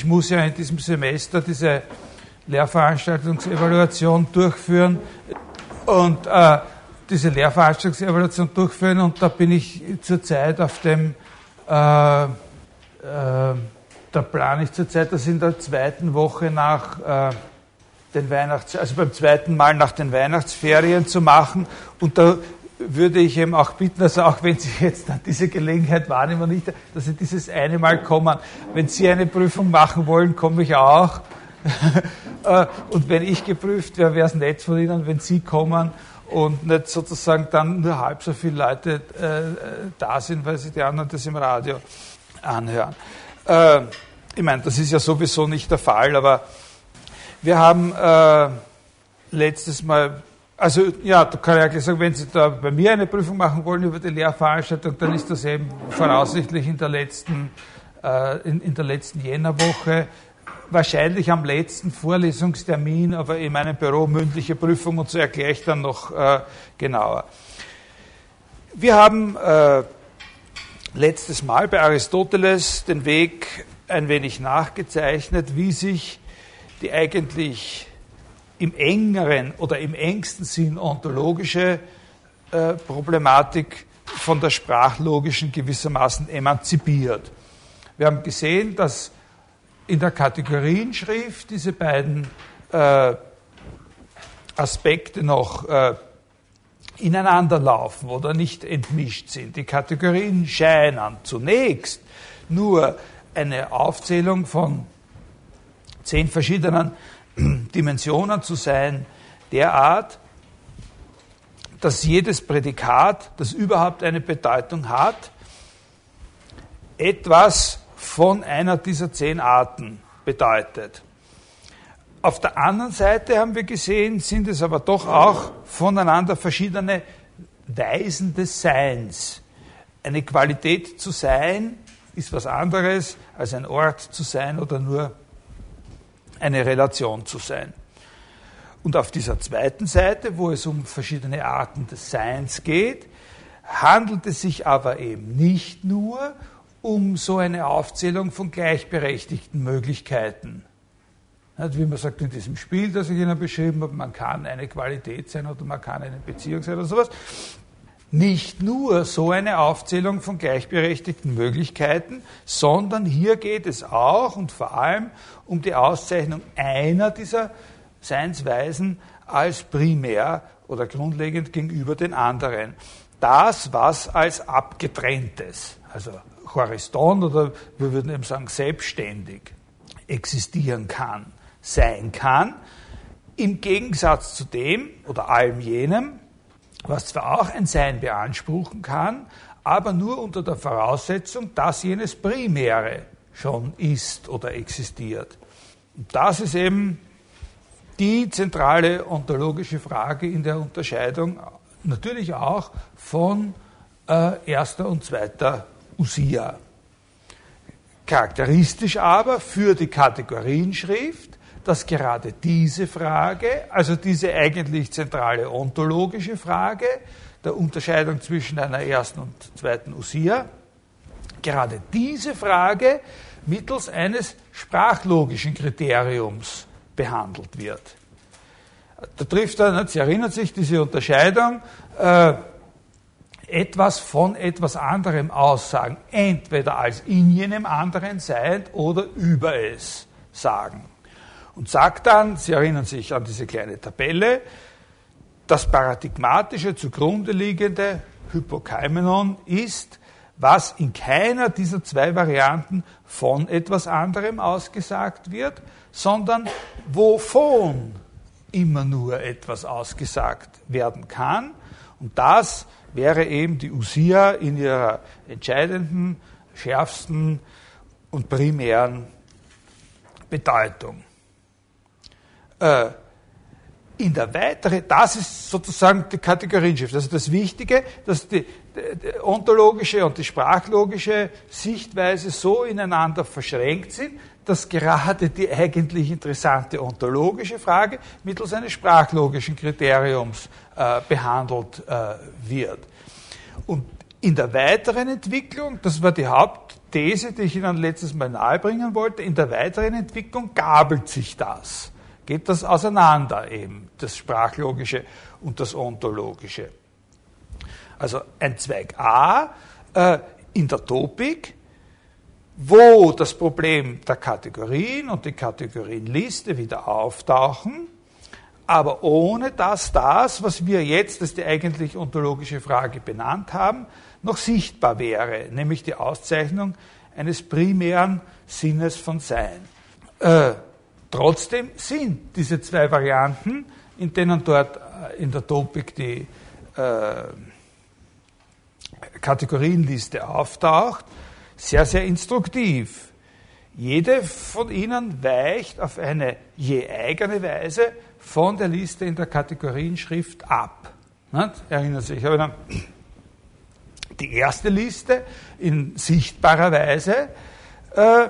ich muss ja in diesem Semester diese Lehrveranstaltungsevaluation durchführen und äh, diese Lehrveranstaltungsevaluation durchführen und da bin ich zurzeit auf dem, äh, äh, da plane ich zurzeit das in der zweiten Woche nach äh, den Weihnachts-, also beim zweiten Mal nach den Weihnachtsferien zu machen und da würde ich eben auch bitten, also auch wenn Sie jetzt diese Gelegenheit wahrnehmen, nicht, dass Sie dieses eine Mal kommen. Wenn Sie eine Prüfung machen wollen, komme ich auch. Äh, und wenn ich geprüft wäre, wäre es nett von Ihnen, wenn Sie kommen und nicht sozusagen dann nur halb so viele Leute äh, da sind, weil sie die anderen das im Radio anhören. Äh, ich meine, das ist ja sowieso nicht der Fall, aber wir haben äh, letztes Mal, also ja, da kann ich eigentlich sagen, wenn Sie da bei mir eine Prüfung machen wollen über die Lehrveranstaltung, dann ist das eben voraussichtlich in der letzten, äh, in, in der letzten Jännerwoche wahrscheinlich am letzten Vorlesungstermin, aber in meinem Büro mündliche Prüfung und so erkläre ich dann noch äh, genauer. Wir haben äh, letztes Mal bei Aristoteles den Weg ein wenig nachgezeichnet, wie sich die eigentlich im engeren oder im engsten Sinn ontologische äh, Problematik von der sprachlogischen gewissermaßen emanzipiert. Wir haben gesehen, dass in der Kategorienschrift diese beiden äh, Aspekte noch äh, ineinander laufen oder nicht entmischt sind. Die Kategorien scheinen zunächst nur eine Aufzählung von zehn verschiedenen Dimensionen zu sein, derart, dass jedes Prädikat, das überhaupt eine Bedeutung hat, etwas von einer dieser zehn Arten bedeutet. Auf der anderen Seite haben wir gesehen, sind es aber doch auch voneinander verschiedene Weisen des Seins. Eine Qualität zu sein ist was anderes als ein Ort zu sein oder nur eine Relation zu sein. Und auf dieser zweiten Seite, wo es um verschiedene Arten des Seins geht, handelt es sich aber eben nicht nur um so eine Aufzählung von gleichberechtigten Möglichkeiten. Wie man sagt in diesem Spiel, das ich Ihnen beschrieben habe, man kann eine Qualität sein oder man kann eine Beziehung sein oder sowas. Nicht nur so eine Aufzählung von gleichberechtigten Möglichkeiten, sondern hier geht es auch und vor allem um die Auszeichnung einer dieser Seinsweisen als primär oder grundlegend gegenüber den anderen. Das, was als abgetrenntes, also Horisont oder wir würden eben sagen selbstständig existieren kann, sein kann, im Gegensatz zu dem oder allem jenem, was zwar auch ein Sein beanspruchen kann, aber nur unter der Voraussetzung, dass jenes Primäre schon ist oder existiert. Und das ist eben die zentrale ontologische Frage in der Unterscheidung natürlich auch von äh, erster und zweiter Usia. Charakteristisch aber für die Kategorienschrift, dass gerade diese Frage, also diese eigentlich zentrale ontologische Frage der Unterscheidung zwischen einer ersten und zweiten Usia, gerade diese Frage mittels eines sprachlogischen Kriteriums behandelt wird. Da trifft er, Sie erinnern sich, diese Unterscheidung, äh, etwas von etwas anderem aussagen, entweder als in jenem anderen sein oder über es sagen. Und sagt dann, Sie erinnern sich an diese kleine Tabelle, das paradigmatische zugrunde liegende Hypokaimenon ist, was in keiner dieser zwei Varianten von etwas anderem ausgesagt wird, sondern wovon immer nur etwas ausgesagt werden kann. Und das wäre eben die Usia in ihrer entscheidenden, schärfsten und primären Bedeutung. Äh, in der weitere, das ist sozusagen die Kategorienschrift. Also das Wichtige, dass die, die ontologische und die sprachlogische Sichtweise so ineinander verschränkt sind, dass gerade die eigentlich interessante ontologische Frage mittels eines sprachlogischen Kriteriums äh, behandelt äh, wird. Und in der weiteren Entwicklung, das war die Haupt, These, die ich Ihnen letztes Mal nahebringen wollte, in der weiteren Entwicklung gabelt sich das. Geht das auseinander eben, das Sprachlogische und das Ontologische. Also ein Zweig A äh, in der Topik, wo das Problem der Kategorien und die Kategorienliste wieder auftauchen, aber ohne dass das, was wir jetzt als die eigentlich ontologische Frage benannt haben, noch sichtbar wäre, nämlich die Auszeichnung eines primären Sinnes von Sein. Äh, trotzdem sind diese zwei Varianten, in denen dort äh, in der Topik die äh, Kategorienliste auftaucht, sehr, sehr instruktiv. Jede von ihnen weicht auf eine je eigene Weise von der Liste in der Kategorienschrift ab. Erinnern Sie sich, ich dann die erste Liste in sichtbarer Weise, äh,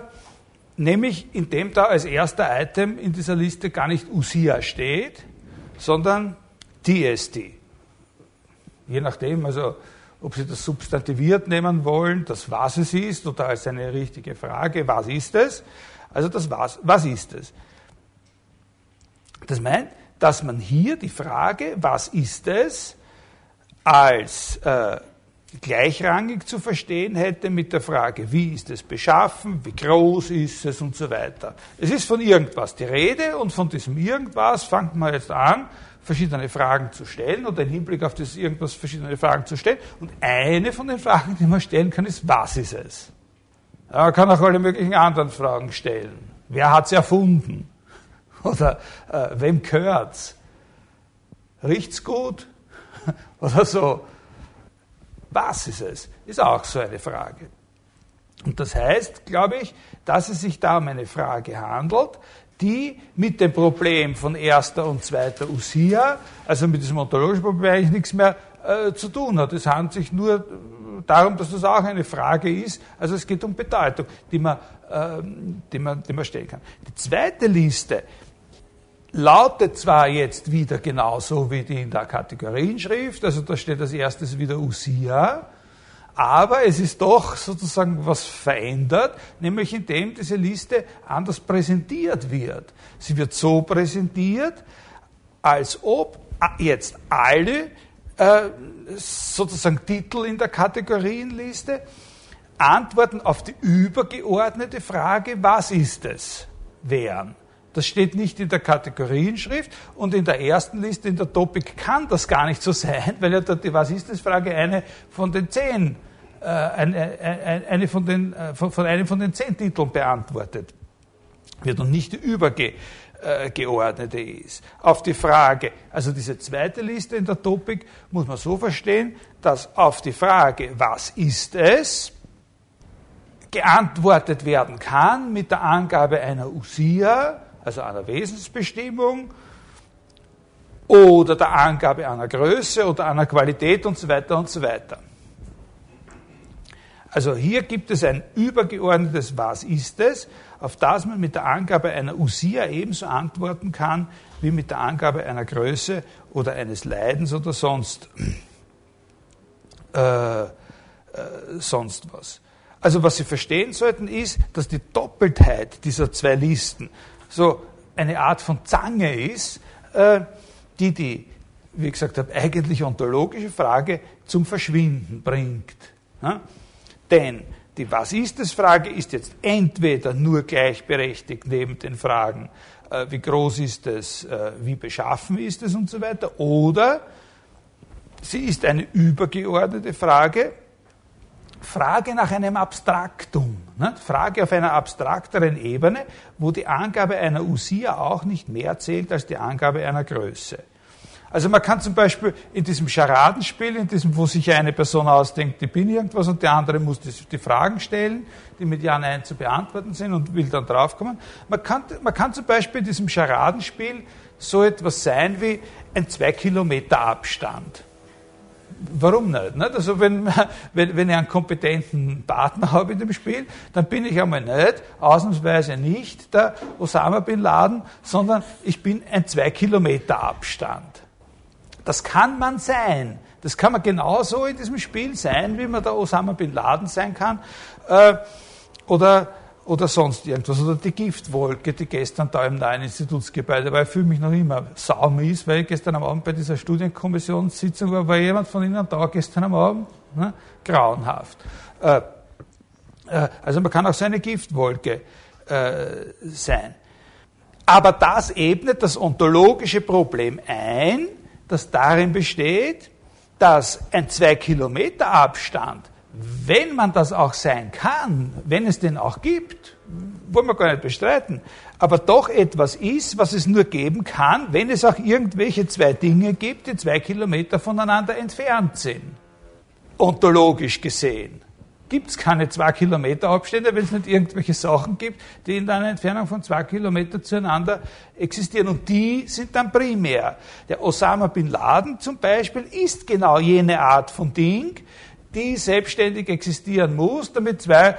nämlich indem da als erster Item in dieser Liste gar nicht USIA steht, sondern DST. Je nachdem, also ob Sie das substantiviert nehmen wollen, das was es ist, oder als eine richtige Frage, was ist es? Also das was, was ist es? Das meint, dass man hier die Frage, was ist es, als äh, gleichrangig zu verstehen hätte mit der Frage, wie ist es beschaffen, wie groß ist es und so weiter. Es ist von irgendwas die Rede und von diesem irgendwas fangt man jetzt an, verschiedene Fragen zu stellen oder im Hinblick auf das irgendwas verschiedene Fragen zu stellen. Und eine von den Fragen, die man stellen kann, ist, was ist es? Man kann auch alle möglichen anderen Fragen stellen. Wer hat es erfunden? Oder äh, wem gehört's? Riecht's gut? Oder so. Was ist es? Ist auch so eine Frage. Und das heißt, glaube ich, dass es sich da um eine Frage handelt, die mit dem Problem von erster und zweiter Usia, also mit diesem ontologischen Problem eigentlich nichts mehr äh, zu tun hat. Es handelt sich nur darum, dass das auch eine Frage ist. Also es geht um Bedeutung, die man, äh, die man, die man stellen kann. Die zweite Liste lautet zwar jetzt wieder genauso wie die in der Kategorienschrift, also da steht als erstes wieder Usia, aber es ist doch sozusagen was verändert, nämlich indem diese Liste anders präsentiert wird. Sie wird so präsentiert, als ob jetzt alle äh, sozusagen Titel in der Kategorienliste Antworten auf die übergeordnete Frage, was ist es, wären. Das steht nicht in der Kategorienschrift und in der ersten Liste in der Topic kann das gar nicht so sein, weil ja die Was ist das Frage eine von den zehn, äh, eine, eine von, den, äh, von, von einem von den zehn Titeln beantwortet wird und nicht die übergeordnete äh, ist. Auf die Frage, also diese zweite Liste in der Topic muss man so verstehen, dass auf die Frage, was ist es, geantwortet werden kann mit der Angabe einer Usia, also einer Wesensbestimmung, oder der Angabe einer Größe oder einer Qualität und so weiter und so weiter. Also hier gibt es ein übergeordnetes Was ist es, auf das man mit der Angabe einer Usia ebenso antworten kann, wie mit der Angabe einer Größe oder eines Leidens oder sonst, äh, äh, sonst was. Also was Sie verstehen sollten ist, dass die Doppeltheit dieser zwei Listen so eine Art von Zange ist, äh, die die, wie gesagt eigentlich ontologische Frage zum Verschwinden bringt. Denn die Was ist es Frage ist jetzt entweder nur gleichberechtigt neben den Fragen, äh, wie groß ist es, äh, wie beschaffen ist es und so weiter, oder sie ist eine übergeordnete Frage, Frage nach einem Abstraktum, ne? Frage auf einer abstrakteren Ebene, wo die Angabe einer Usia auch nicht mehr zählt als die Angabe einer Größe. Also man kann zum Beispiel in diesem Scharadenspiel, in diesem, wo sich eine Person ausdenkt, ich bin irgendwas und der andere muss die, die Fragen stellen, die mit Ja, Nein zu beantworten sind und will dann draufkommen. Man kann, man kann zum Beispiel in diesem Scharadenspiel so etwas sein wie ein zwei Kilometer Abstand warum nicht? nicht? Also wenn, wenn, wenn ich einen kompetenten Partner habe in dem Spiel, dann bin ich einmal nicht, ausnahmsweise nicht der Osama Bin Laden, sondern ich bin ein zwei Kilometer Abstand. Das kann man sein. Das kann man genauso in diesem Spiel sein, wie man der Osama Bin Laden sein kann. Äh, oder, oder sonst irgendwas. Oder die Giftwolke, die gestern da im neuen Institutsgebäude war. Ich fühle mich noch immer saumies, weil ich gestern am Abend bei dieser Studienkommissionssitzung war. War jemand von Ihnen da gestern am Abend? Ne? Grauenhaft. Äh, äh, also man kann auch so eine Giftwolke äh, sein. Aber das ebnet das ontologische Problem ein, das darin besteht, dass ein zwei Kilometer Abstand, wenn man das auch sein kann, wenn es den auch gibt, wollen wir gar nicht bestreiten, aber doch etwas ist, was es nur geben kann, wenn es auch irgendwelche zwei Dinge gibt, die zwei Kilometer voneinander entfernt sind. Ontologisch gesehen gibt es keine zwei Kilometer Abstände, wenn es nicht irgendwelche Sachen gibt, die in einer Entfernung von zwei Kilometern zueinander existieren. Und die sind dann primär. Der Osama bin Laden zum Beispiel ist genau jene Art von Ding, die selbstständig existieren muss, damit zwei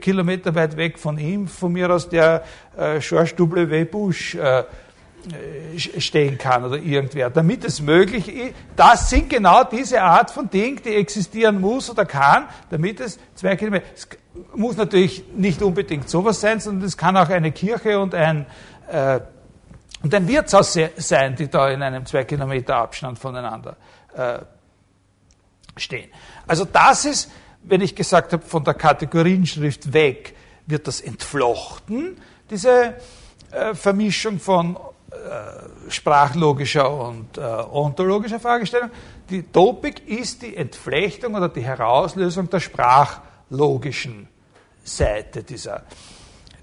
Kilometer weit weg von ihm, von mir aus der äh, George W. Bush äh, äh, stehen kann oder irgendwer, damit es möglich ist. Das sind genau diese Art von Ding, die existieren muss oder kann, damit es zwei Kilometer. Es muss natürlich nicht unbedingt sowas sein, sondern es kann auch eine Kirche und ein äh, und ein Wirtshaus sein, die da in einem zwei Kilometer Abstand voneinander äh, stehen. Also das ist, wenn ich gesagt habe, von der Kategorienschrift weg wird das entflochten, diese äh, Vermischung von äh, sprachlogischer und äh, ontologischer Fragestellung. Die Topik ist die Entflechtung oder die Herauslösung der sprachlogischen Seite dieser,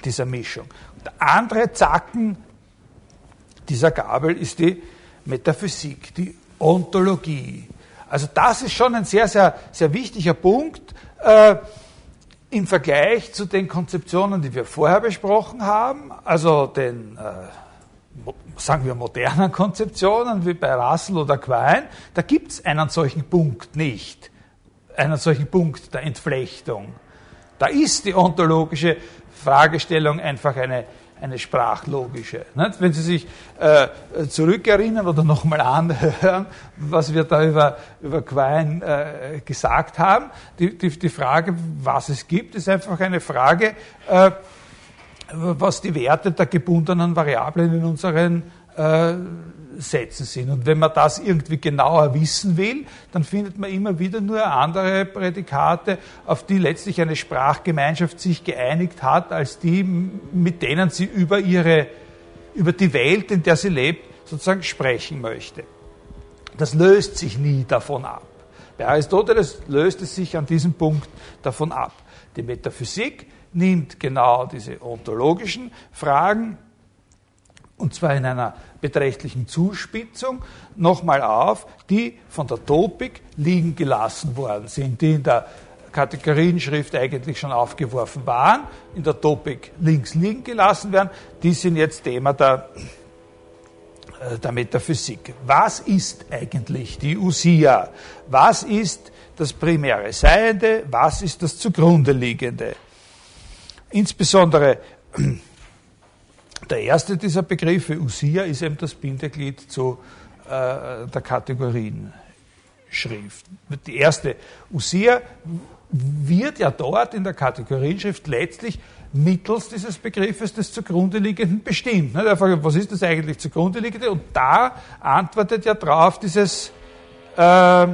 dieser Mischung. Der andere Zacken dieser Gabel ist die Metaphysik, die Ontologie. Also das ist schon ein sehr, sehr, sehr wichtiger Punkt äh, im Vergleich zu den Konzeptionen, die wir vorher besprochen haben, also den äh, sagen wir, modernen Konzeptionen wie bei Russell oder Quine, da gibt es einen solchen Punkt nicht, einen solchen Punkt der Entflechtung. Da ist die ontologische Fragestellung einfach eine, eine sprachlogische. Nicht? Wenn Sie sich äh, zurückerinnern oder nochmal anhören, was wir da über, über Quine äh, gesagt haben, die, die, die Frage, was es gibt, ist einfach eine Frage, äh, was die Werte der gebundenen Variablen in unseren äh, Sätzen sind. Und wenn man das irgendwie genauer wissen will, dann findet man immer wieder nur andere Prädikate, auf die letztlich eine Sprachgemeinschaft sich geeinigt hat, als die, mit denen sie über ihre, über die Welt, in der sie lebt, sozusagen sprechen möchte. Das löst sich nie davon ab. Bei Aristoteles löst es sich an diesem Punkt davon ab. Die Metaphysik nimmt genau diese ontologischen Fragen, und zwar in einer beträchtlichen Zuspitzung, nochmal auf, die von der Topik liegen gelassen worden sind, die in der Kategorienschrift eigentlich schon aufgeworfen waren, in der Topik links liegen gelassen werden, die sind jetzt Thema der, äh, der Metaphysik. Was ist eigentlich die Usia? Was ist das primäre Seiende? Was ist das zugrunde liegende? Insbesondere der erste dieser Begriffe, Usia, ist eben das Bindeglied zu äh, der Kategorienschrift. Die erste Usia wird ja dort in der Kategorienschrift letztlich mittels dieses Begriffes des zugrunde liegenden bestimmt. Ne? Frage, was ist das eigentlich zugrunde liegende? Und da antwortet ja drauf dieses äh,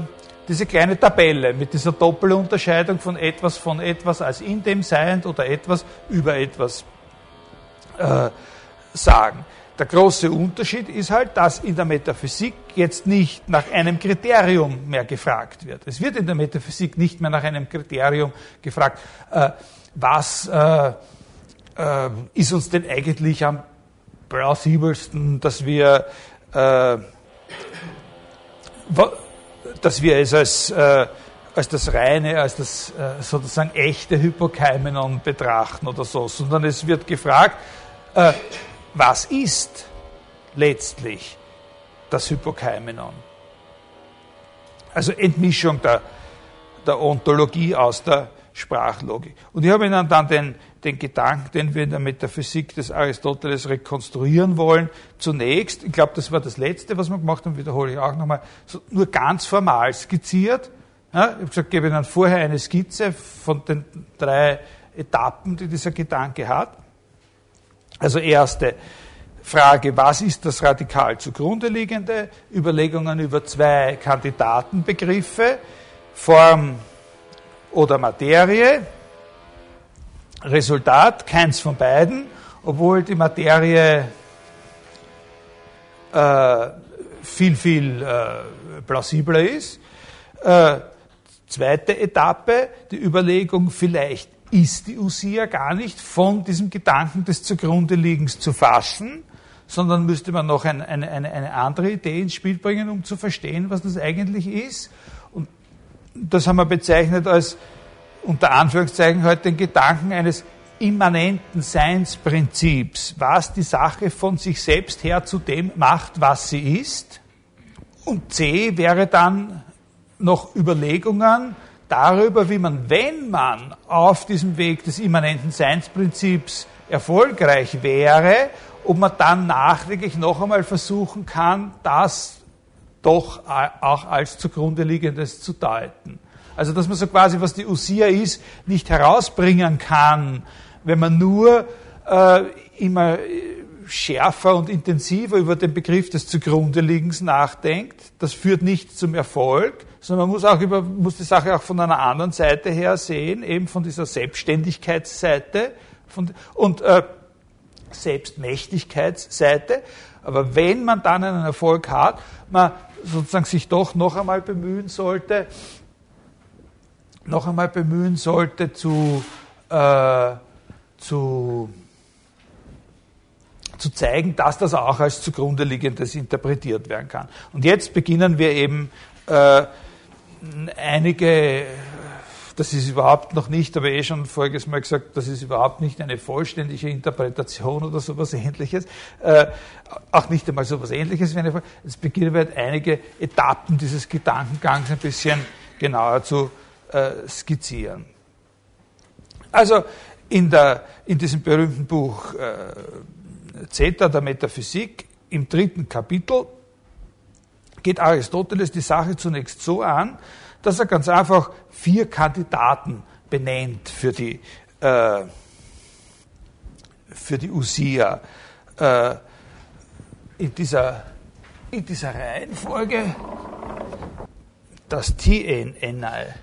diese kleine Tabelle mit dieser Doppelunterscheidung von etwas von etwas als in dem Seiend oder etwas über etwas äh, sagen. Der große Unterschied ist halt, dass in der Metaphysik jetzt nicht nach einem Kriterium mehr gefragt wird. Es wird in der Metaphysik nicht mehr nach einem Kriterium gefragt, äh, was äh, äh, ist uns denn eigentlich am plausibelsten, dass wir äh, dass wir es als, äh, als das reine, als das äh, sozusagen echte Hypokeimenon betrachten oder so, sondern es wird gefragt, was ist letztlich das Hypokeimenon? Also Entmischung der, der Ontologie aus der Sprachlogik. Und ich habe Ihnen dann den, den Gedanken, den wir in der Metaphysik des Aristoteles rekonstruieren wollen, zunächst, ich glaube, das war das Letzte, was wir gemacht haben, wiederhole ich auch nochmal, so nur ganz formal skizziert. Ja, ich habe gesagt, ich gebe Ihnen vorher eine Skizze von den drei Etappen, die dieser Gedanke hat. Also erste Frage, was ist das radikal zugrunde liegende? Überlegungen über zwei Kandidatenbegriffe, Form oder Materie. Resultat, keins von beiden, obwohl die Materie äh, viel, viel äh, plausibler ist. Äh, zweite Etappe, die Überlegung, vielleicht ist die Usia gar nicht von diesem Gedanken des Zugrundeliegens zu fassen, sondern müsste man noch ein, eine, eine, eine andere Idee ins Spiel bringen, um zu verstehen, was das eigentlich ist. Und das haben wir bezeichnet als unter Anführungszeichen heute den Gedanken eines immanenten Seinsprinzips, was die Sache von sich selbst her zu dem macht, was sie ist. Und C wäre dann noch Überlegungen darüber, wie man, wenn man auf diesem Weg des immanenten Seinsprinzips erfolgreich wäre, ob man dann nachträglich noch einmal versuchen kann, das doch auch als zugrunde liegendes zu deuten. Also dass man so quasi, was die Usia ist, nicht herausbringen kann, wenn man nur äh, immer schärfer und intensiver über den Begriff des Zugrundeliegens nachdenkt. Das führt nicht zum Erfolg, sondern man muss, auch über, muss die Sache auch von einer anderen Seite her sehen, eben von dieser Selbstständigkeitsseite von, und äh, Selbstmächtigkeitsseite. Aber wenn man dann einen Erfolg hat, man sozusagen sich doch noch einmal bemühen sollte, noch einmal bemühen sollte zu, äh, zu, zu zeigen, dass das auch als zugrunde liegendes interpretiert werden kann. Und jetzt beginnen wir eben äh, einige, das ist überhaupt noch nicht, aber eh schon voriges Mal gesagt, das ist überhaupt nicht eine vollständige Interpretation oder sowas ähnliches, äh, auch nicht einmal sowas ähnliches wie eine Jetzt beginnen wir einige Etappen dieses Gedankengangs ein bisschen genauer zu äh, skizzieren. Also in, der, in diesem berühmten Buch äh, Zeta der Metaphysik im dritten Kapitel geht Aristoteles die Sache zunächst so an, dass er ganz einfach vier Kandidaten benennt für die, äh, für die Usia. Äh, in, dieser, in dieser Reihenfolge das TNNI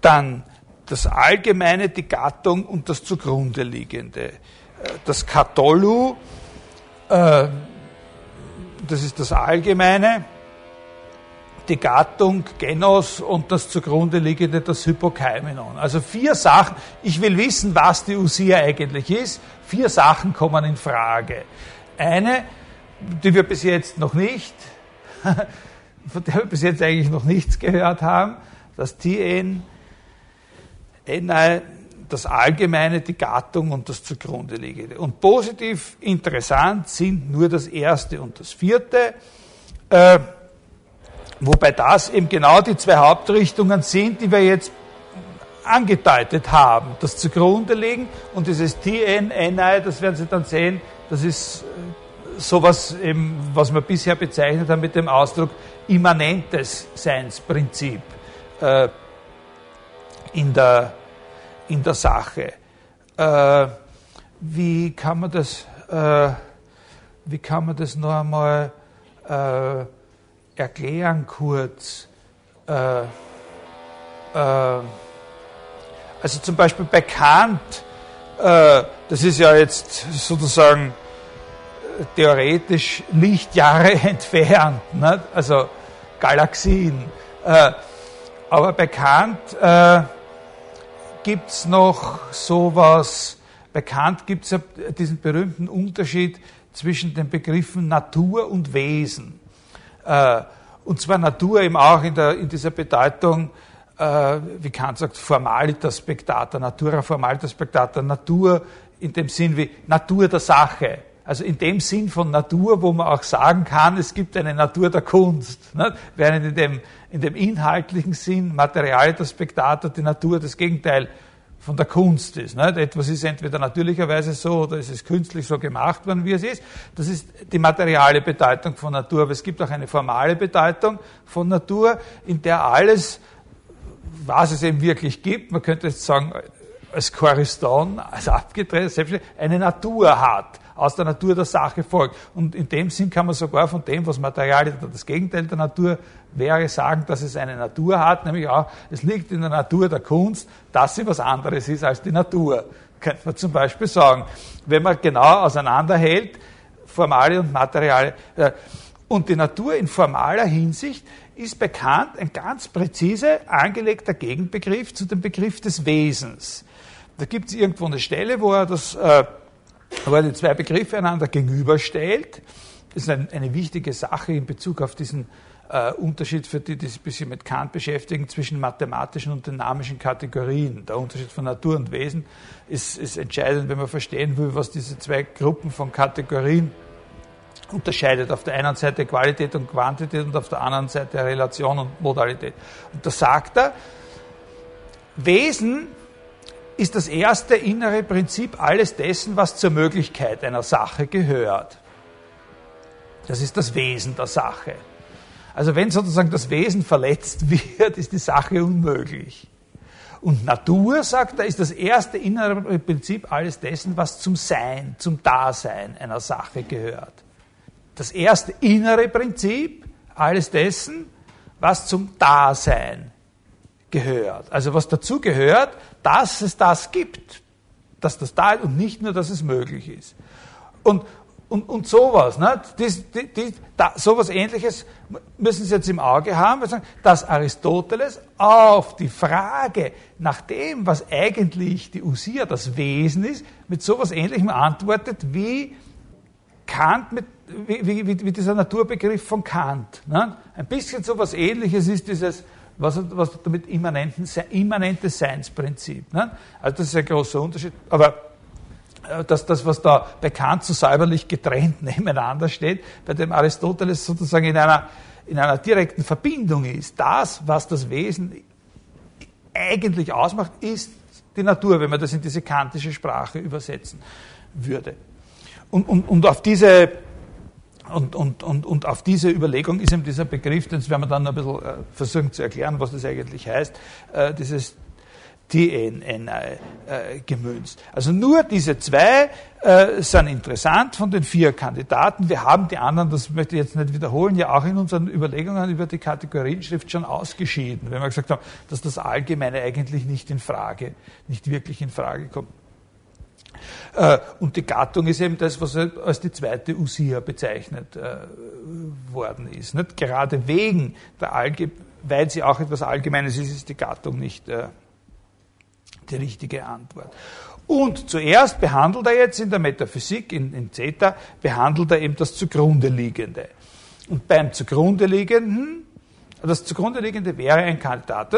dann das Allgemeine, die Gattung und das zugrunde liegende. Das Katolu, äh, das ist das Allgemeine, die Gattung Genos und das zugrunde liegende, das Hypokaimenon. Also vier Sachen. Ich will wissen, was die Usia eigentlich ist. Vier Sachen kommen in Frage. Eine, die wir bis jetzt noch nicht, von der wir bis jetzt eigentlich noch nichts gehört haben, das TN das Allgemeine, die Gattung und das zugrunde liegende. Und positiv interessant sind nur das erste und das vierte, äh, wobei das eben genau die zwei Hauptrichtungen sind, die wir jetzt angedeutet haben. Das zugrunde liegen und dieses TN-NI, das werden Sie dann sehen, das ist äh, sowas eben, was wir bisher bezeichnet haben mit dem Ausdruck immanentes Seinsprinzip. Äh, in der, in der Sache. Äh, wie kann man das, äh, wie kann man das noch einmal äh, erklären kurz? Äh, äh, also zum Beispiel bei Kant, äh, das ist ja jetzt sozusagen theoretisch Lichtjahre entfernt, ne? also Galaxien. aber bei Kant gibt es noch sowas, bekannt gibt es ja diesen berühmten Unterschied zwischen den Begriffen Natur und Wesen. Äh, und zwar Natur eben auch in, der, in dieser Bedeutung, äh, wie Kant sagt, Formalitas spectata, Natura formalitas spectata, Natur in dem Sinn wie Natur der Sache. Also in dem Sinn von Natur, wo man auch sagen kann, es gibt eine Natur der Kunst. Ne? Während in dem, in dem inhaltlichen Sinn Materialitas spectator die Natur das Gegenteil von der Kunst ist. Nicht? Etwas ist entweder natürlicherweise so oder es ist künstlich so gemacht worden, wie es ist. Das ist die materiale Bedeutung von Natur. Aber es gibt auch eine formale Bedeutung von Natur, in der alles, was es eben wirklich gibt, man könnte jetzt sagen, als Choriston, als abgedreht, eine Natur hat, aus der Natur der Sache folgt. Und in dem Sinn kann man sogar von dem, was Material das Gegenteil der Natur wäre, sagen, dass es eine Natur hat, nämlich auch, es liegt in der Natur der Kunst, dass sie was anderes ist als die Natur. Könnte man zum Beispiel sagen, wenn man genau auseinanderhält, formale und materiale, äh, und die Natur in formaler Hinsicht ist bekannt ein ganz präzise angelegter Gegenbegriff zu dem Begriff des Wesens. Da gibt es irgendwo eine Stelle, wo er, das, äh, er die zwei Begriffe einander gegenüberstellt. Das ist ein, eine wichtige Sache in Bezug auf diesen äh, Unterschied für die, die sich ein bisschen mit Kant beschäftigen, zwischen mathematischen und dynamischen Kategorien. Der Unterschied von Natur und Wesen ist, ist entscheidend, wenn man verstehen will, was diese zwei Gruppen von Kategorien unterscheidet. Auf der einen Seite Qualität und Quantität und auf der anderen Seite Relation und Modalität. Und da sagt er, Wesen ist das erste innere Prinzip alles dessen, was zur Möglichkeit einer Sache gehört. Das ist das Wesen der Sache. Also wenn sozusagen das Wesen verletzt wird, ist die Sache unmöglich. Und Natur, sagt er, ist das erste innere Prinzip alles dessen, was zum Sein, zum Dasein einer Sache gehört das erste innere Prinzip alles dessen, was zum Dasein gehört. Also was dazu gehört, dass es das gibt, dass das da ist und nicht nur, dass es möglich ist. Und, und, und sowas, ne? Dies, dies, da, sowas ähnliches müssen Sie jetzt im Auge haben, dass Aristoteles auf die Frage nach dem, was eigentlich die Usia, das Wesen ist, mit sowas ähnlichem antwortet wie Kant mit wie, wie, wie, dieser Naturbegriff von Kant. Ne? Ein bisschen so was ähnliches ist dieses, was, was damit immanenten, immanentes Seinsprinzip. Ne? Also das ist ein großer Unterschied. Aber äh, dass das, was da bei Kant so säuberlich getrennt nebeneinander steht, bei dem Aristoteles sozusagen in einer, in einer direkten Verbindung ist. Das, was das Wesen eigentlich ausmacht, ist die Natur, wenn man das in diese kantische Sprache übersetzen würde. Und, und, und auf diese und, und, und, und auf diese Überlegung ist eben dieser Begriff, den werden wir dann ein bisschen äh, versuchen zu erklären, was das eigentlich heißt, äh, dieses TNN äh, gemünzt. Also nur diese zwei sind interessant von den vier Kandidaten. Wir haben die anderen, das möchte ich jetzt nicht wiederholen, ja auch in unseren Überlegungen über die Kategorienschrift schon ausgeschieden, wenn wir gesagt haben, dass das Allgemeine eigentlich nicht in Frage, nicht wirklich in Frage kommt. Äh, und die Gattung ist eben das, was als die zweite Usia bezeichnet äh, worden ist. Nicht? Gerade wegen der Allge weil sie auch etwas Allgemeines ist, ist die Gattung nicht äh, die richtige Antwort. Und zuerst behandelt er jetzt in der Metaphysik, in, in Zeta, behandelt er eben das zugrunde liegende. Und beim zugrunde liegenden, das zugrunde liegende wäre ein Kandidat.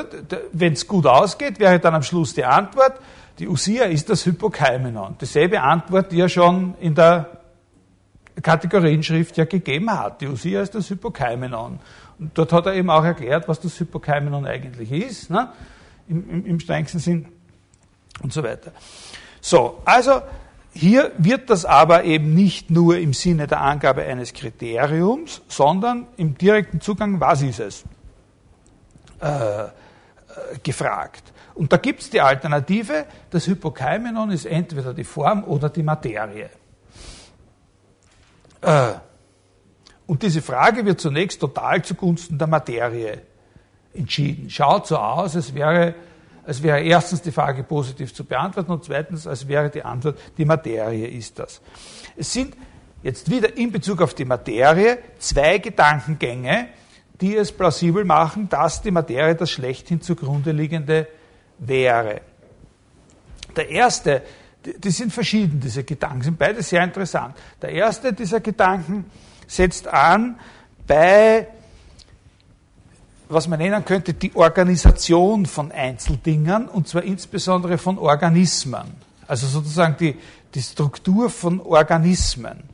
Wenn es gut ausgeht, wäre dann am Schluss die Antwort, die Usia ist das Hypokaimenon. Dieselbe Antwort, die er schon in der Kategorienschrift ja gegeben hat. Die Usia ist das Hypokaimenon. Und dort hat er eben auch erklärt, was das Hypokaimenon eigentlich ist, ne? Im, im, im strengsten Sinn und so weiter. So, also hier wird das aber eben nicht nur im Sinne der Angabe eines Kriteriums, sondern im direkten Zugang, was ist es, äh, äh gefragt. Und da gibt es die Alternative, das Hypokaimenon ist entweder die Form oder die Materie. Äh, und diese Frage wird zunächst total zugunsten der Materie entschieden. Schaut so aus, als wäre, als wäre erstens die Frage positiv zu beantworten und zweitens, als wäre die Antwort, die Materie ist das. Es sind jetzt wieder in Bezug auf die Materie zwei Gedankengänge, die es plausibel machen, dass die Materie das schlechthin zugrunde liegende wäre. Der erste, die sind verschieden, diese Gedanken, sind beide sehr interessant. Der erste dieser Gedanken setzt an bei, was man nennen könnte, die Organisation von Einzeldingern, und zwar insbesondere von Organismen. Also sozusagen die, die Struktur von Organismen.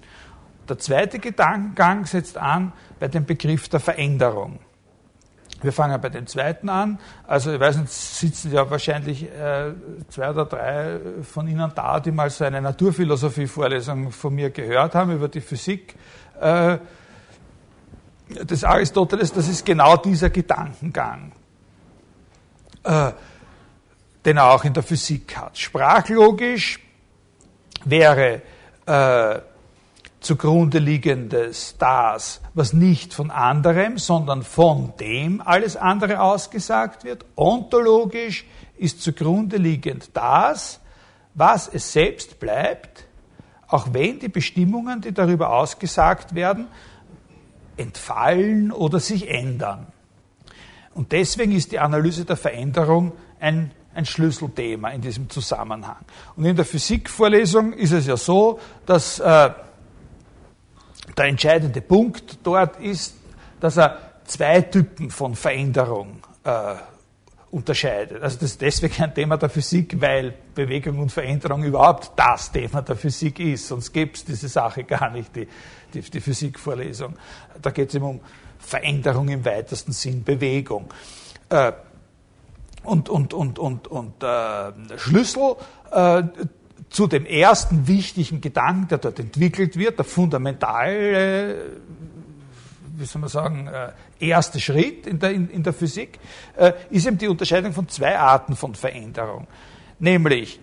Der zweite Gedankengang setzt an bei dem Begriff der Veränderung. Wir fangen bei dem zweiten an. Also ich weiß nicht, sitzen ja wahrscheinlich äh, zwei oder drei von Ihnen da, die mal so eine Naturphilosophie-Vorlesung von mir gehört haben über die Physik äh, des Aristoteles. Das ist genau dieser Gedankengang. Äh, den er auch in der Physik hat. Sprachlogisch wäre zugrunde liegendes das, was nicht von anderem, sondern von dem alles andere ausgesagt wird. Ontologisch ist zugrunde liegend das, was es selbst bleibt, auch wenn die Bestimmungen, die darüber ausgesagt werden, entfallen oder sich ändern. Und deswegen ist die Analyse der Veränderung ein, ein Schlüsselthema in diesem Zusammenhang. Und in der Physikvorlesung ist es ja so, dass äh, der entscheidende Punkt dort ist, dass er zwei Typen von Veränderung äh, unterscheidet. Also das ist deswegen ein Thema der Physik, weil Bewegung und Veränderung überhaupt das Thema der Physik ist. Sonst gäbe es diese Sache gar nicht, die, die, die Physikvorlesung. Da geht es eben um Veränderung im weitesten Sinn, Bewegung. Äh, und und, und, und, und äh, Schlüssel äh, zu dem ersten wichtigen Gedanken, der dort entwickelt wird, der fundamentale, wie soll man sagen, äh, erste Schritt in der, in, in der Physik, äh, ist eben die Unterscheidung von zwei Arten von Veränderung. Nämlich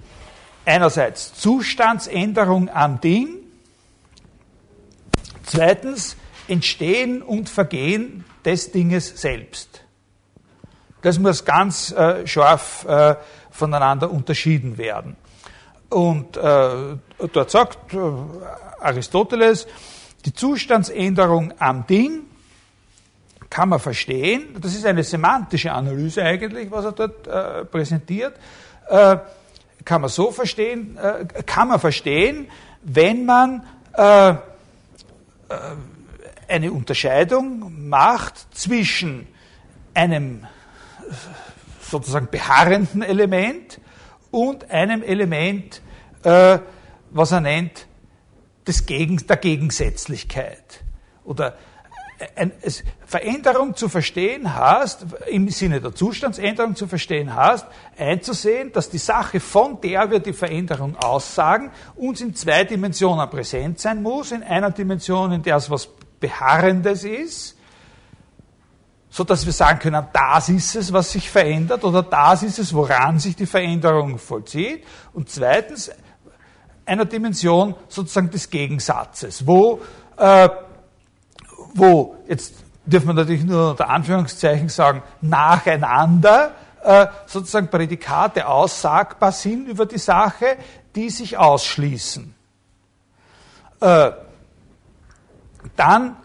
einerseits Zustandsänderung am Ding, zweitens Entstehen und Vergehen des Dinges selbst. Das muss ganz äh, scharf äh, voneinander unterschieden werden. Und äh, dort sagt äh, Aristoteles, die Zustandsänderung am Ding kann man verstehen, das ist eine semantische Analyse eigentlich, was er dort äh, präsentiert, äh, kann man so verstehen, äh, kann man verstehen, wenn man äh, äh, eine Unterscheidung macht zwischen einem sozusagen beharrenden Element und einem Element, äh, was er nennt, des Gegen, der Gegensätzlichkeit. Oder ein, es, Veränderung zu verstehen hast, im Sinne der Zustandsänderung zu verstehen hast, einzusehen, dass die Sache, von der wir die Veränderung aussagen, uns in zwei Dimensionen präsent sein muss. In einer Dimension, in der es was Beharrendes ist, so dass wir sagen können, das ist es, was sich verändert, oder das ist es, woran sich die Veränderung vollzieht. Und zweitens, einer Dimension sozusagen des Gegensatzes, wo, äh, wo jetzt dürfen wir natürlich nur unter Anführungszeichen sagen, nacheinander äh, sozusagen Prädikate aussagbar sind über die Sache, die sich ausschließen. Äh, dann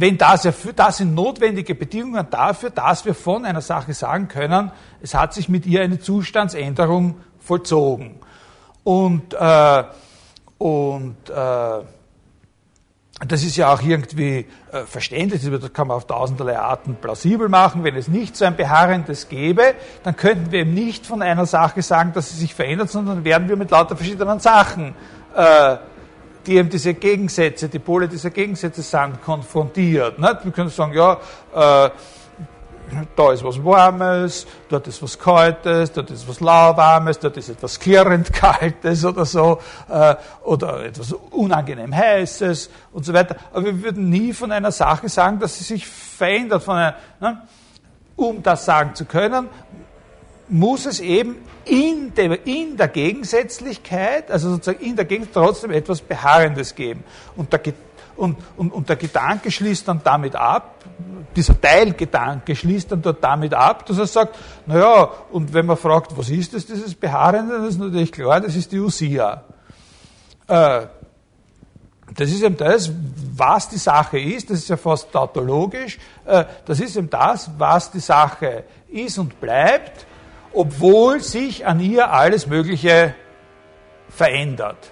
wenn das, das sind notwendige Bedingungen dafür, dass wir von einer Sache sagen können, es hat sich mit ihr eine Zustandsänderung vollzogen. Und, äh, und äh, das ist ja auch irgendwie äh, verständlich, das kann man auf tausenderlei Arten plausibel machen. Wenn es nicht so ein Beharrendes gäbe, dann könnten wir eben nicht von einer Sache sagen, dass sie sich verändert, sondern werden wir mit lauter verschiedenen Sachen äh, die eben diese Gegensätze, die Pole dieser Gegensätze sind, konfrontiert. Nicht? Wir können sagen, ja, äh, da ist was Warmes, dort ist was Kaltes, dort ist was Lauwarmes, dort ist etwas klirrend Kaltes oder so, äh, oder etwas unangenehm Heißes und so weiter. Aber wir würden nie von einer Sache sagen, dass sie sich verändert. Von einer, ne? Um das sagen zu können, muss es eben in der, in der Gegensätzlichkeit, also sozusagen in der Gegensätzlichkeit trotzdem etwas Beharrendes geben. Und der, und, und, und der Gedanke schließt dann damit ab, dieser Teilgedanke schließt dann dort damit ab, dass er sagt, naja, und wenn man fragt, was ist das, dieses Beharrende, dann ist natürlich klar, das ist die Usia. Äh, das ist eben das, was die Sache ist, das ist ja fast tautologisch, äh, das ist eben das, was die Sache ist und bleibt, obwohl sich an ihr alles Mögliche verändert.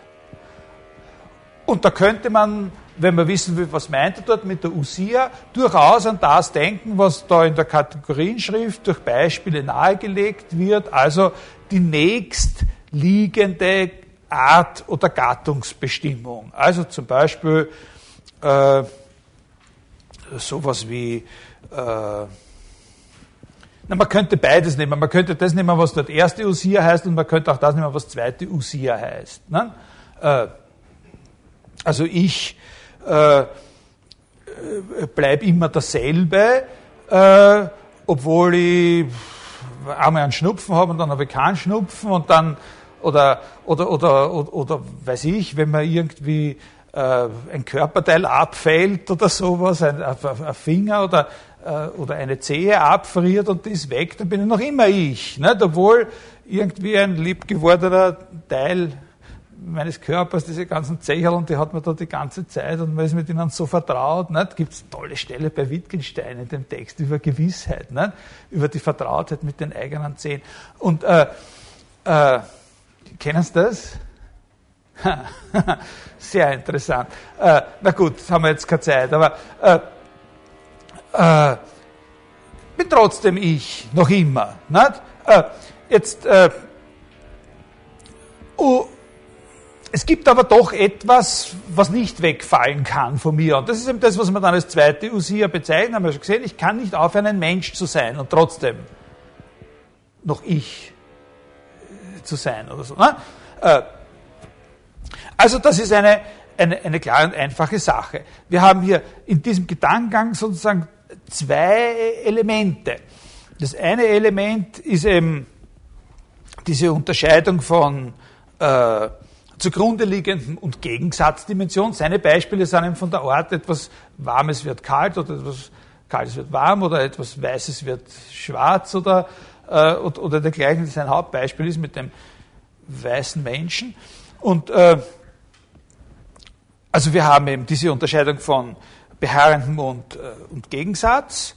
Und da könnte man, wenn man wissen will, was meint er dort mit der Usia, durchaus an das denken, was da in der Kategorienschrift durch Beispiele nahegelegt wird, also die nächstliegende Art oder Gattungsbestimmung. Also zum Beispiel äh, sowas wie äh, na, man könnte beides nehmen. Man könnte das nehmen, was dort erste Usia heißt, und man könnte auch das nehmen, was zweite Usia heißt. Ne? Äh, also ich äh, bleibe immer dasselbe, äh, obwohl ich, einmal einen Schnupfen habe und dann habe ich keinen Schnupfen und dann, oder, oder, oder, oder, oder weiß ich, wenn man irgendwie äh, ein Körperteil abfällt oder sowas, ein, ein Finger oder, äh, oder eine Zehe abfriert und die ist weg, dann bin ich noch immer ich. Nicht? Obwohl irgendwie ein liebgewordener Teil meines Körpers, diese ganzen Zecherl, und die hat man da die ganze Zeit und man ist mit ihnen so vertraut. Es tolle Stelle bei Wittgenstein in dem Text über Gewissheit, nicht? über die Vertrautheit mit den eigenen Zehen. Und äh, äh, kennen Sie das? Sehr interessant. Äh, na gut, haben wir jetzt keine Zeit, aber äh, äh, bin trotzdem ich, noch immer. Äh, jetzt, äh, oh, es gibt aber doch etwas, was nicht wegfallen kann von mir. Und das ist eben das, was man dann als zweite Usia bezeichnen, haben wir schon gesehen. Ich kann nicht aufhören, ein Mensch zu sein und trotzdem noch ich äh, zu sein oder so. Ne? Also das ist eine, eine, eine klare und einfache Sache. Wir haben hier in diesem Gedankengang sozusagen zwei Elemente. Das eine Element ist eben diese Unterscheidung von äh, zugrunde liegenden und Gegensatzdimension. Seine Beispiele sind eben von der Art, etwas Warmes wird kalt oder etwas Kaltes wird warm oder etwas Weißes wird schwarz oder, äh, oder dergleichen. Sein Hauptbeispiel ist mit dem weißen Menschen. Und äh, also wir haben eben diese Unterscheidung von beharrendem und, äh, und Gegensatz.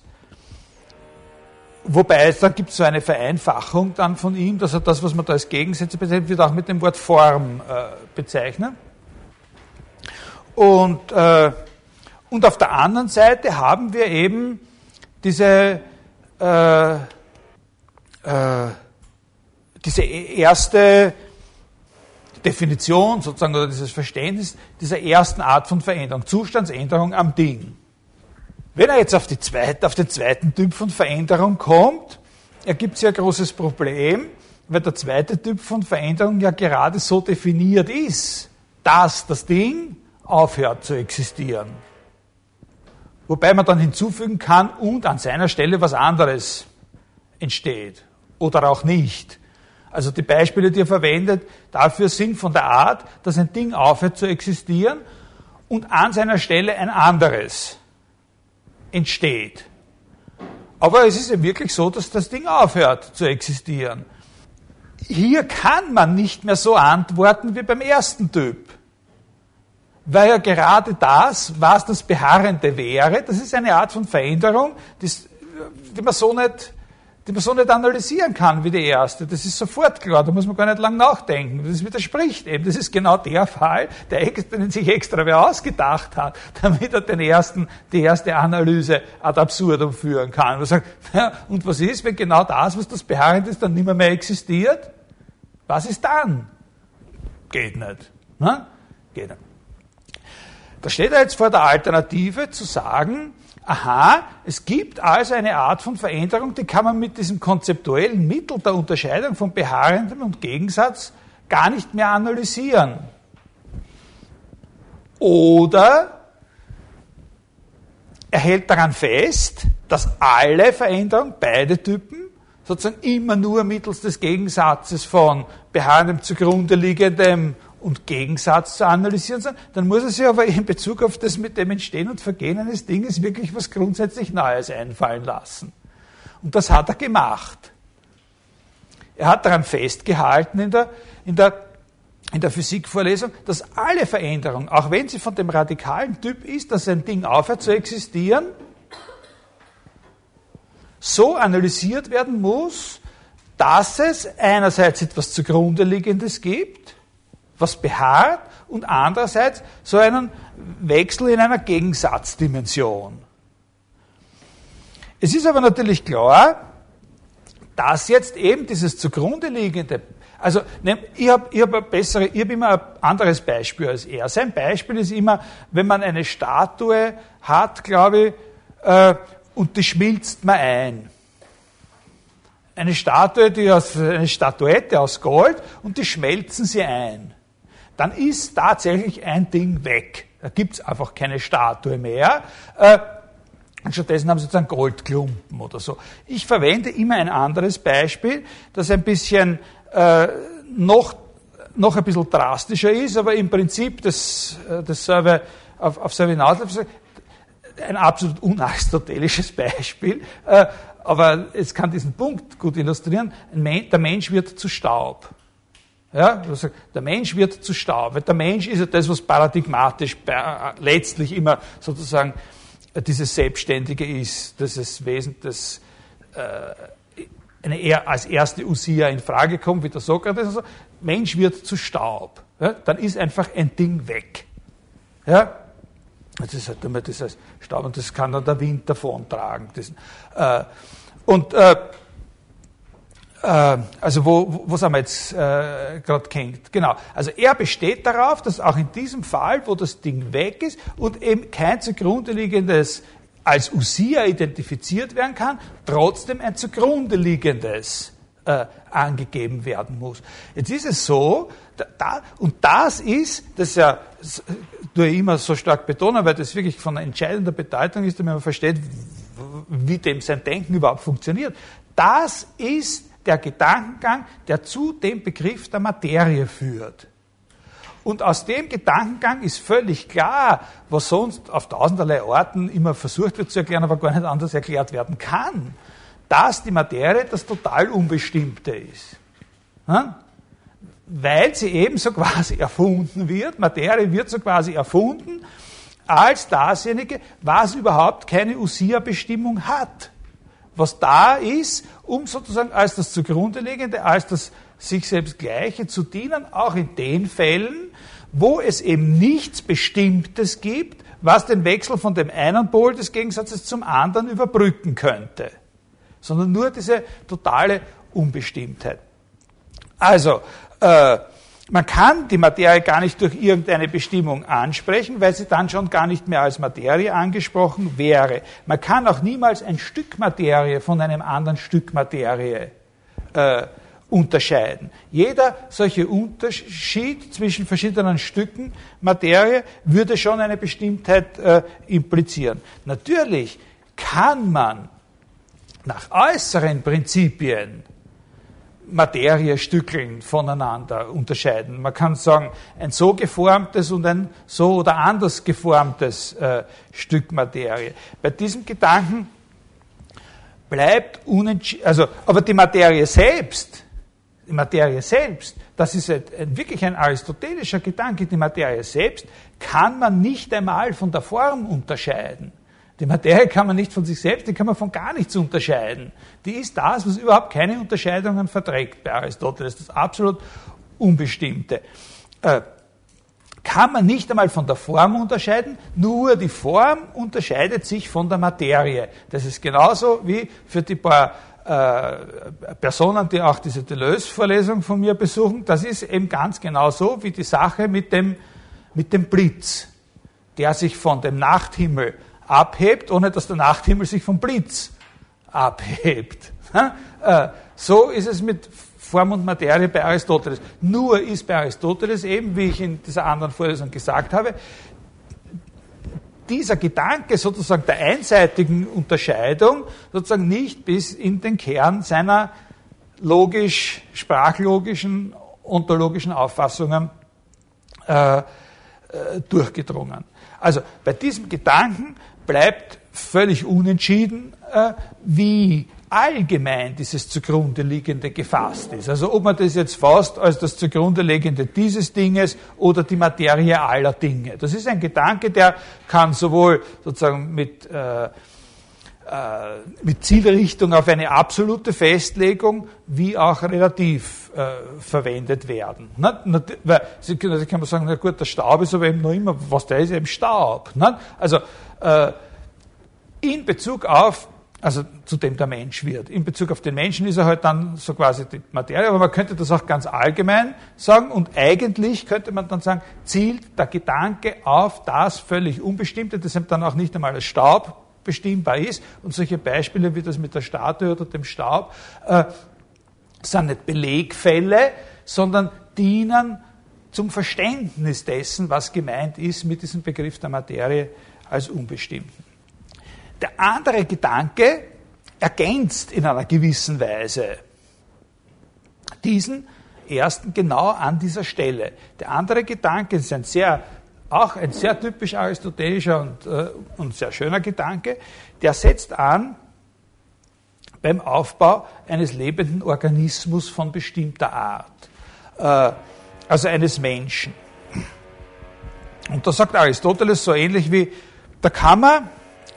Wobei, dann gibt es so eine Vereinfachung dann von ihm, dass er das, was man da als Gegensätze bezeichnet, wird auch mit dem Wort Form äh, bezeichnen. Und, äh, und auf der anderen Seite haben wir eben diese, äh, äh, diese erste Definition sozusagen oder dieses Verständnis dieser ersten Art von Veränderung, Zustandsänderung am Ding. Wenn er jetzt auf, die zweite, auf den zweiten Typ von Veränderung kommt, ergibt ja ein großes Problem, weil der zweite Typ von Veränderung ja gerade so definiert ist, dass das Ding aufhört zu existieren. Wobei man dann hinzufügen kann und an seiner Stelle was anderes entsteht oder auch nicht. Also die Beispiele, die er verwendet, dafür sind von der Art, dass ein Ding aufhört zu existieren und an seiner Stelle ein anderes entsteht. Aber es ist ja wirklich so, dass das Ding aufhört zu existieren. Hier kann man nicht mehr so antworten wie beim ersten Typ. Weil ja gerade das, was das Beharrende wäre, das ist eine Art von Veränderung, die man so nicht die man so nicht analysieren kann wie die erste. Das ist sofort klar, da muss man gar nicht lang nachdenken. Das widerspricht eben. Das ist genau der Fall, der, sich extra wer ausgedacht hat, damit er den ersten, die erste Analyse ad absurdum führen kann. Und sagt, und was ist, wenn genau das, was das beharrend ist, dann nicht mehr, mehr existiert? Was ist dann? Geht nicht. Ne? Geht nicht. Da steht er jetzt vor der Alternative zu sagen, aha, es gibt also eine Art von Veränderung, die kann man mit diesem konzeptuellen Mittel der Unterscheidung von Beharrendem und Gegensatz gar nicht mehr analysieren. Oder er hält daran fest, dass alle Veränderungen, beide Typen, sozusagen immer nur mittels des Gegensatzes von beharrendem zugrunde liegendem und Gegensatz zu analysieren, dann muss er sich aber in Bezug auf das mit dem Entstehen und Vergehen eines Dinges wirklich was grundsätzlich Neues einfallen lassen. Und das hat er gemacht. Er hat daran festgehalten in der, in der, in der Physikvorlesung, dass alle Veränderungen, auch wenn sie von dem radikalen Typ ist, dass ein Ding aufhört zu existieren, so analysiert werden muss, dass es einerseits etwas zugrunde liegendes gibt, was beharrt und andererseits so einen Wechsel in einer Gegensatzdimension. Es ist aber natürlich klar, dass jetzt eben dieses zugrunde liegende, also ich habe ich hab bessere, ich habe immer ein anderes Beispiel als er. Sein Beispiel ist immer, wenn man eine Statue hat, glaube ich, äh, und die schmilzt man ein. Eine Statue, die aus, eine Statuette aus Gold und die schmelzen sie ein dann ist tatsächlich ein Ding weg. Da gibt es einfach keine Statue mehr. Äh, Und stattdessen haben sie sozusagen Goldklumpen oder so. Ich verwende immer ein anderes Beispiel, das ein bisschen äh, noch, noch ein bisschen drastischer ist, aber im Prinzip das, äh, dasselbe auf, auf selbe hinausläuft. Ein absolut unaristotelisches Beispiel, äh, aber es kann diesen Punkt gut illustrieren. Der Mensch wird zu Staub. Ja, also der Mensch wird zu Staub. Der Mensch ist ja das, was paradigmatisch letztlich immer sozusagen dieses Selbstständige ist, dass es Wesen, das äh, als erste Usia in Frage kommt, wie der Sokrates. Also, Mensch wird zu Staub. Ja, dann ist einfach ein Ding weg. Ja? Das ist halt immer dieses Staub und das kann dann der Wind davontragen. Äh, und äh, äh, also wo, wo sind wir jetzt äh, gerade kennt? Genau. Also er besteht darauf, dass auch in diesem Fall, wo das Ding weg ist und eben kein zugrunde liegendes als Usia identifiziert werden kann, trotzdem ein zugrunde liegendes äh, angegeben werden muss. Jetzt ist es so, da, da, und das ist, das ja, tue ich immer so stark betonen, weil das wirklich von entscheidender Bedeutung ist, damit man versteht, wie dem sein Denken überhaupt funktioniert. Das ist der Gedankengang, der zu dem Begriff der Materie führt. Und aus dem Gedankengang ist völlig klar, was sonst auf tausenderlei Orten immer versucht wird zu erklären, aber gar nicht anders erklärt werden kann, dass die Materie das total Unbestimmte ist. Weil sie eben so quasi erfunden wird, Materie wird so quasi erfunden als dasjenige, was überhaupt keine Usia-Bestimmung hat was da ist, um sozusagen als das zugrunde liegende, als das sich selbst Gleiche zu dienen, auch in den Fällen, wo es eben nichts Bestimmtes gibt, was den Wechsel von dem einen Pol des Gegensatzes zum anderen überbrücken könnte, sondern nur diese totale Unbestimmtheit. Also, äh, man kann die Materie gar nicht durch irgendeine Bestimmung ansprechen, weil sie dann schon gar nicht mehr als Materie angesprochen wäre. Man kann auch niemals ein Stück Materie von einem anderen Stück Materie äh, unterscheiden. Jeder solche Unterschied zwischen verschiedenen Stücken Materie würde schon eine Bestimmtheit äh, implizieren. Natürlich kann man nach äußeren Prinzipien Materiestückeln voneinander unterscheiden. Man kann sagen, ein so geformtes und ein so oder anders geformtes äh, Stück Materie. Bei diesem Gedanken bleibt unentschieden, also, aber die Materie selbst, die Materie selbst, das ist ein, ein, wirklich ein aristotelischer Gedanke, die Materie selbst kann man nicht einmal von der Form unterscheiden. Die Materie kann man nicht von sich selbst, die kann man von gar nichts unterscheiden. Die ist das, was überhaupt keine Unterscheidungen verträgt bei Aristoteles, das absolut Unbestimmte. Äh, kann man nicht einmal von der Form unterscheiden, nur die Form unterscheidet sich von der Materie. Das ist genauso wie für die paar äh, Personen, die auch diese Deleuze-Vorlesung von mir besuchen, das ist eben ganz genau so wie die Sache mit dem, mit dem Blitz, der sich von dem Nachthimmel abhebt, ohne dass der Nachthimmel sich vom Blitz abhebt. Äh, so ist es mit Form und Materie bei Aristoteles. Nur ist bei Aristoteles eben, wie ich in dieser anderen Vorlesung gesagt habe, dieser Gedanke sozusagen der einseitigen Unterscheidung sozusagen nicht bis in den Kern seiner logisch, sprachlogischen, ontologischen Auffassungen äh, äh durchgedrungen. Also bei diesem Gedanken bleibt völlig unentschieden, äh, wie allgemein dieses zugrunde liegende gefasst ist. Also ob man das jetzt fasst als das zugrunde liegende dieses Dinges oder die Materie aller Dinge. Das ist ein Gedanke, der kann sowohl sozusagen mit, äh, mit Zielrichtung auf eine absolute Festlegung wie auch relativ äh, verwendet werden. Na, weil Sie also kann man sagen, na gut, der Staub ist aber eben noch immer, was der ist, eben Staub. Na? Also äh, in Bezug auf, also zu dem der Mensch wird. In Bezug auf den Menschen ist er halt dann so quasi die Materie, aber man könnte das auch ganz allgemein sagen und eigentlich könnte man dann sagen, zielt der Gedanke auf das völlig Unbestimmte, das dann auch nicht einmal als Staub bestimmbar ist und solche Beispiele wie das mit der Statue oder dem Staub äh, sind nicht Belegfälle, sondern dienen zum Verständnis dessen, was gemeint ist mit diesem Begriff der Materie als Unbestimmten. Der andere Gedanke ergänzt in einer gewissen Weise diesen ersten genau an dieser Stelle. Der andere Gedanke ist ein sehr, auch ein sehr typisch aristotelischer und, äh, und sehr schöner Gedanke, der setzt an beim Aufbau eines lebenden Organismus von bestimmter Art, äh, also eines Menschen. Und da sagt Aristoteles so ähnlich wie, da kann man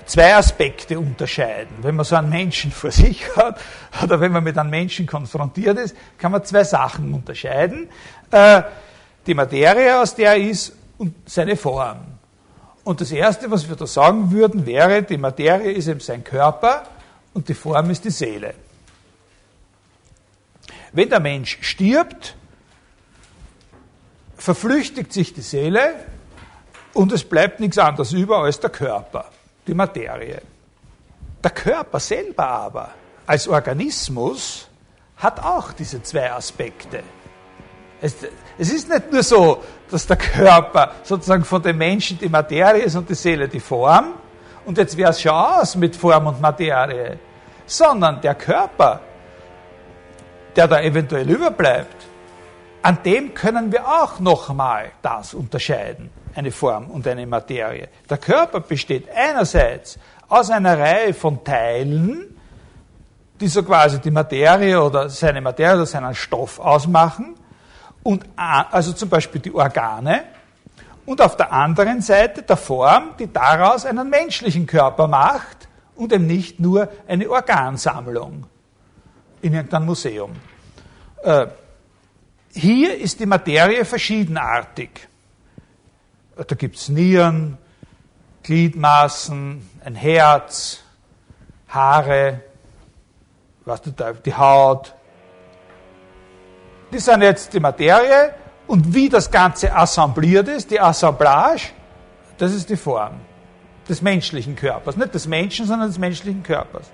zwei Aspekte unterscheiden. Wenn man so einen Menschen vor sich hat oder wenn man mit einem Menschen konfrontiert ist, kann man zwei Sachen unterscheiden. Äh, die Materie, aus der er ist, und seine Form. Und das Erste, was wir da sagen würden, wäre, die Materie ist eben sein Körper und die Form ist die Seele. Wenn der Mensch stirbt, verflüchtigt sich die Seele und es bleibt nichts anderes über als der Körper die Materie. Der Körper selber aber als Organismus hat auch diese zwei Aspekte. Es, es, ist nicht nur so, dass der Körper sozusagen von dem Menschen die Materie ist und die Seele die Form, und jetzt wäre es schon aus mit Form und Materie, sondern der Körper, der da eventuell überbleibt, an dem können wir auch nochmal das unterscheiden eine Form und eine Materie. Der Körper besteht einerseits aus einer Reihe von Teilen, die so quasi die Materie oder seine Materie oder seinen Stoff ausmachen, und also zum Beispiel die Organe, und auf der anderen Seite der Form, die daraus einen menschlichen Körper macht und eben nicht nur eine Organsammlung in irgendeinem Museum. Äh, hier ist die Materie verschiedenartig. Da gibt es Nieren, Gliedmaßen, ein Herz, Haare, was die Haut. Die sind jetzt die Materie und wie das Ganze assembliert ist, die Assemblage, das ist die Form des menschlichen Körpers. Nicht des Menschen, sondern des menschlichen Körpers.